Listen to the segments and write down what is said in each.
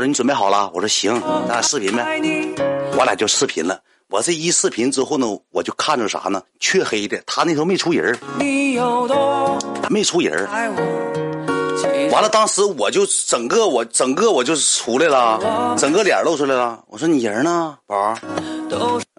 他说你准备好了？我说行，咱俩视频呗。我俩就视频了。我这一视频之后呢，我就看着啥呢？黢黑的，他那头没出人没出人完了，当时我就整个我整个我就出来了，整个脸露出来了。我说你人呢，宝？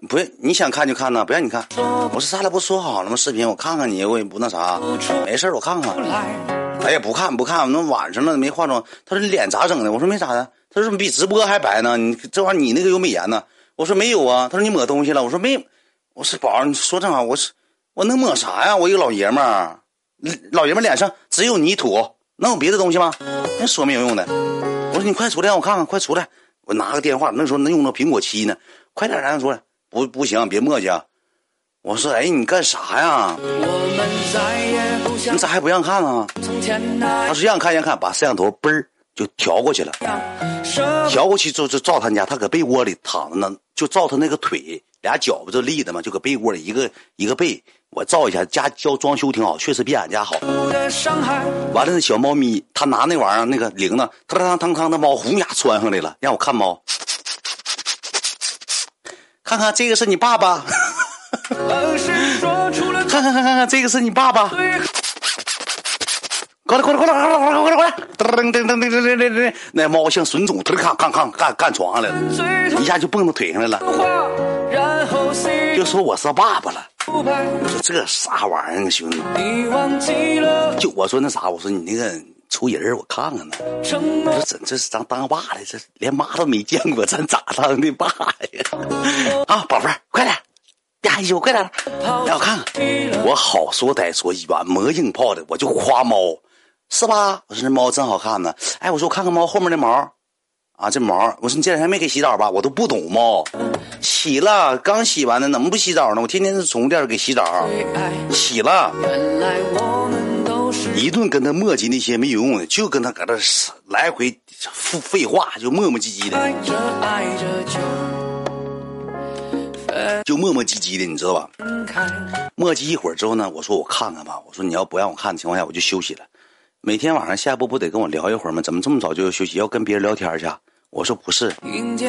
不是你想看就看呐，不让你看。我说咱俩不说好了吗？视频我看看你，我也不那啥，没事我看看。哎呀，不看不看，那晚上了没化妆。他说你脸咋整的？我说没咋的。他说比直播还白呢。你这玩意儿你那个有美颜呢？我说没有啊。他说你抹东西了？我说没。我说宝，你说正好，我是我能抹啥呀？我一个老爷们儿，老爷们脸上只有泥土。能有别的东西吗？那说没有用的。我说你快出来，让我看看，快出来。我拿个电话，那时候能用到苹果七呢，快点让出来。不不行，别磨叽。我说哎，你干啥呀？你咋还不让看呢？他说让看让看，把摄像头嘣儿就调过去了。调过去之后就照他家，他搁被窝里躺着呢，就照他那个腿，俩脚不就立的吗？就搁被窝里一个一个被。我照一下，家交装修挺好，确实比俺家好。完了，那小猫咪，他拿那玩意儿，那个铃铛，当当当当那猫红牙窜上来了，让我看猫，看看这个是你爸爸，这个是你爸爸，过来过来过来过来过来过来过来，噔噔噔噔噔噔噔，那猫像孙总，嘚看看看干干床上来了，一下就蹦到腿上来了，就说我是爸爸了。我说这啥玩意儿，兄弟！就我说那啥，我说你那个出人我看看呢。我说怎这是咱当爸的，这连妈都没见过，咱咋当的爸呀？啊，宝贝儿，快点，呀，衣服快点，让我看看。我好说歹说，软磨硬泡的，我就夸猫，是吧？我说那猫真好看呢。哎，我说我看看猫后面的毛。啊，这毛！我说你这两天没给洗澡吧？我都不懂猫，洗了，刚洗完呢，怎么不洗澡呢？我天天在宠物店给洗澡，洗了，一顿跟他磨叽那些没有用的，就跟他搁这来回废废话，就磨磨唧唧的，就磨磨唧唧的，你知道吧？磨叽一会儿之后呢，我说我看看吧，我说你要不让我看的情况下，我就休息了。每天晚上下播不得跟我聊一会儿吗？怎么这么早就要休息？要跟别人聊天去？我说不是，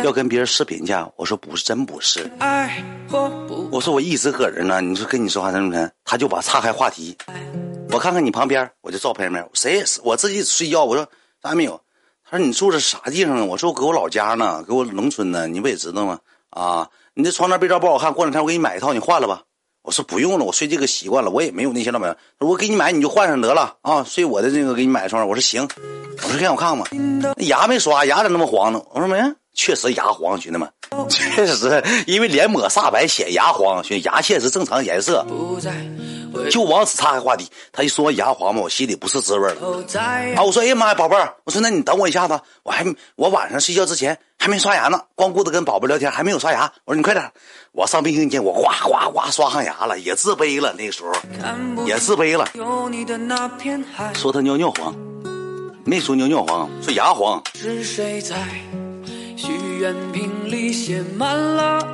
要跟别人视频去。我说不是，真不是。我说我一直搁这呢。你说跟你说话真不真？他就把岔开话题。我看看你旁边，我就照片面。谁我自己睡觉。我说啥也没有。他说你住的啥地方啊？我说我搁我老家呢，搁我农村呢。你不也知道吗？啊，你这床单被罩不好看，过两天我给你买一套，你换了吧。我说不用了，我睡这个习惯了，我也没有那些老板。我给你买，你就换上得了啊。睡我的这个给你买双。我说行。我说让我看看吧，牙没刷，牙咋那么黄呢？我说没，确实牙黄，兄弟们，确实因为脸抹煞白显牙黄，兄弟牙线是正常颜色。不就往死岔开话题，他一说牙黄嘛，我心里不是滋味了。啊，我说哎呀妈呀，宝贝儿，我说那你等我一下子，我还我晚上睡觉之前还没刷牙呢，光顾着跟宝宝聊天，还没有刷牙。我说你快点，我上卫生间，我哗哗哗刷上牙了，也自卑了，那时候也自卑了，说他尿尿黄。没说尿尿黄，说牙黄。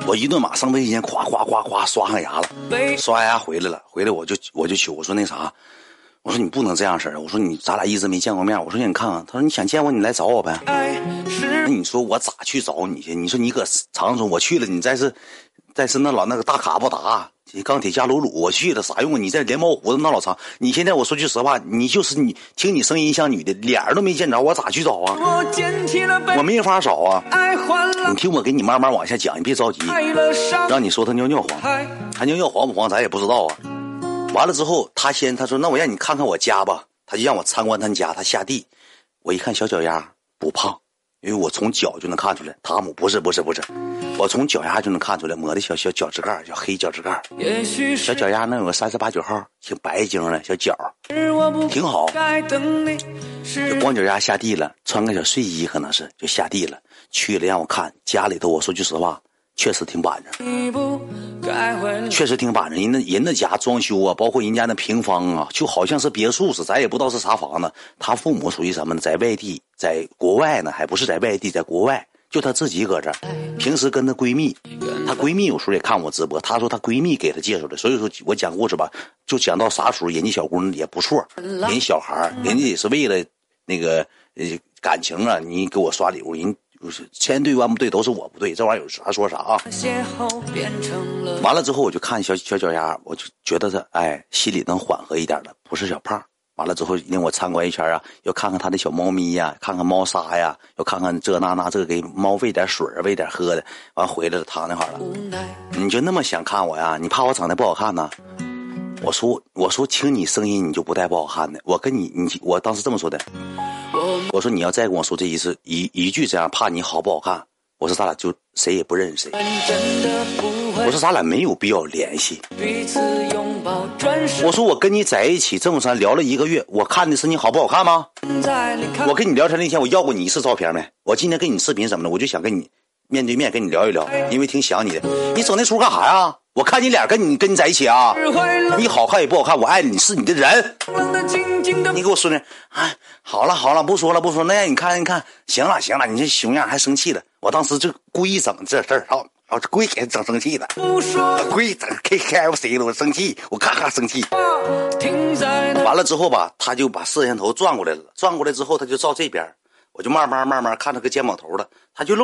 我一顿马上卫生间，夸夸夸夸刷上牙了，刷完牙回来了，回来我就我就求我说那啥，我说你不能这样式儿我说你咱俩一直没见过面，我说你看看，他说你想见我你来找我呗。那你说我咋去找你去？你说你搁长春我去了，你再是再是那老那个大卡布达。钢铁加鲁鲁，我去了啥用啊？你在连毛胡子那老长，你现在我说句实话，你就是你，听你声音像女的，脸都没见着，我咋去找啊？我没法找啊！你听我给你慢慢往下讲，你别着急。让你说他尿尿黄，他尿尿黄不黄，咱也不知道啊。完了之后，他先他说，那我让你看看我家吧，他就让我参观他家，他下地，我一看小脚丫不胖。因为我从脚就能看出来，塔姆不是不是不是，我从脚丫就能看出来，抹的小小脚趾盖，小黑脚趾盖，小脚丫能有个三十八九号，挺白净的小脚，挺好。就光脚丫下地了，穿个小睡衣可能是就下地了，去了让我看家里头，我说句实话。确实挺板正，确实挺板正。人那人那家装修啊，包括人家那平房啊，就好像是别墅似，咱也不知道是啥房子。他父母属于什么呢？在外地，在国外呢，还不是在外地，在国外，就他自己搁这儿。平时跟她闺蜜，她闺蜜有时候也看我直播，她说她闺蜜给她介绍的。所以说我讲故事吧，就讲到啥时候，人家小姑娘也不错，人小孩人家也是为了那个呃感情啊，你给我刷礼物，人。千对万不对，都是我不对，这玩意儿有啥说啥啊。完了之后，我就看小小脚丫，我就觉得他哎，心里能缓和一点了，不是小胖。完了之后，领我参观一圈啊，要看看他的小猫咪呀，看看猫砂呀，要看看这那那，这给猫喂点水喂点喝的。完回来了，躺那块了。你就那么想看我呀？你怕我长得不好看呢？我说，我说听你声音，你就不带不好看的。我跟你，你我当时这么说的。我说你要再跟我说这一次一一句这样，怕你好不好看？我说咱俩就谁也不认识谁。我说咱俩没有必要联系。我说我跟你在一起这么长聊了一个月，我看的是你好不好看吗？我跟你聊天那天我要过你一次照片没？我今天跟你视频什么的，我就想跟你面对面跟你聊一聊，因为挺想你的。你整那出干啥呀？我看你脸跟你跟你在一起啊？你好看也不好看，我爱你是你的人。你给我说呢？哎，好了好了，不说了不说。那你看你看，行了行了，你这熊样还生气了。我当时就故意整这事儿啊。我故意给他整生气的，故意整 K K F C 的，我生气，我咔咔生气。完了之后吧，他就把摄像头转过来了，转过来之后他就照这边，我就慢慢慢慢看他个肩膀头了，他就露。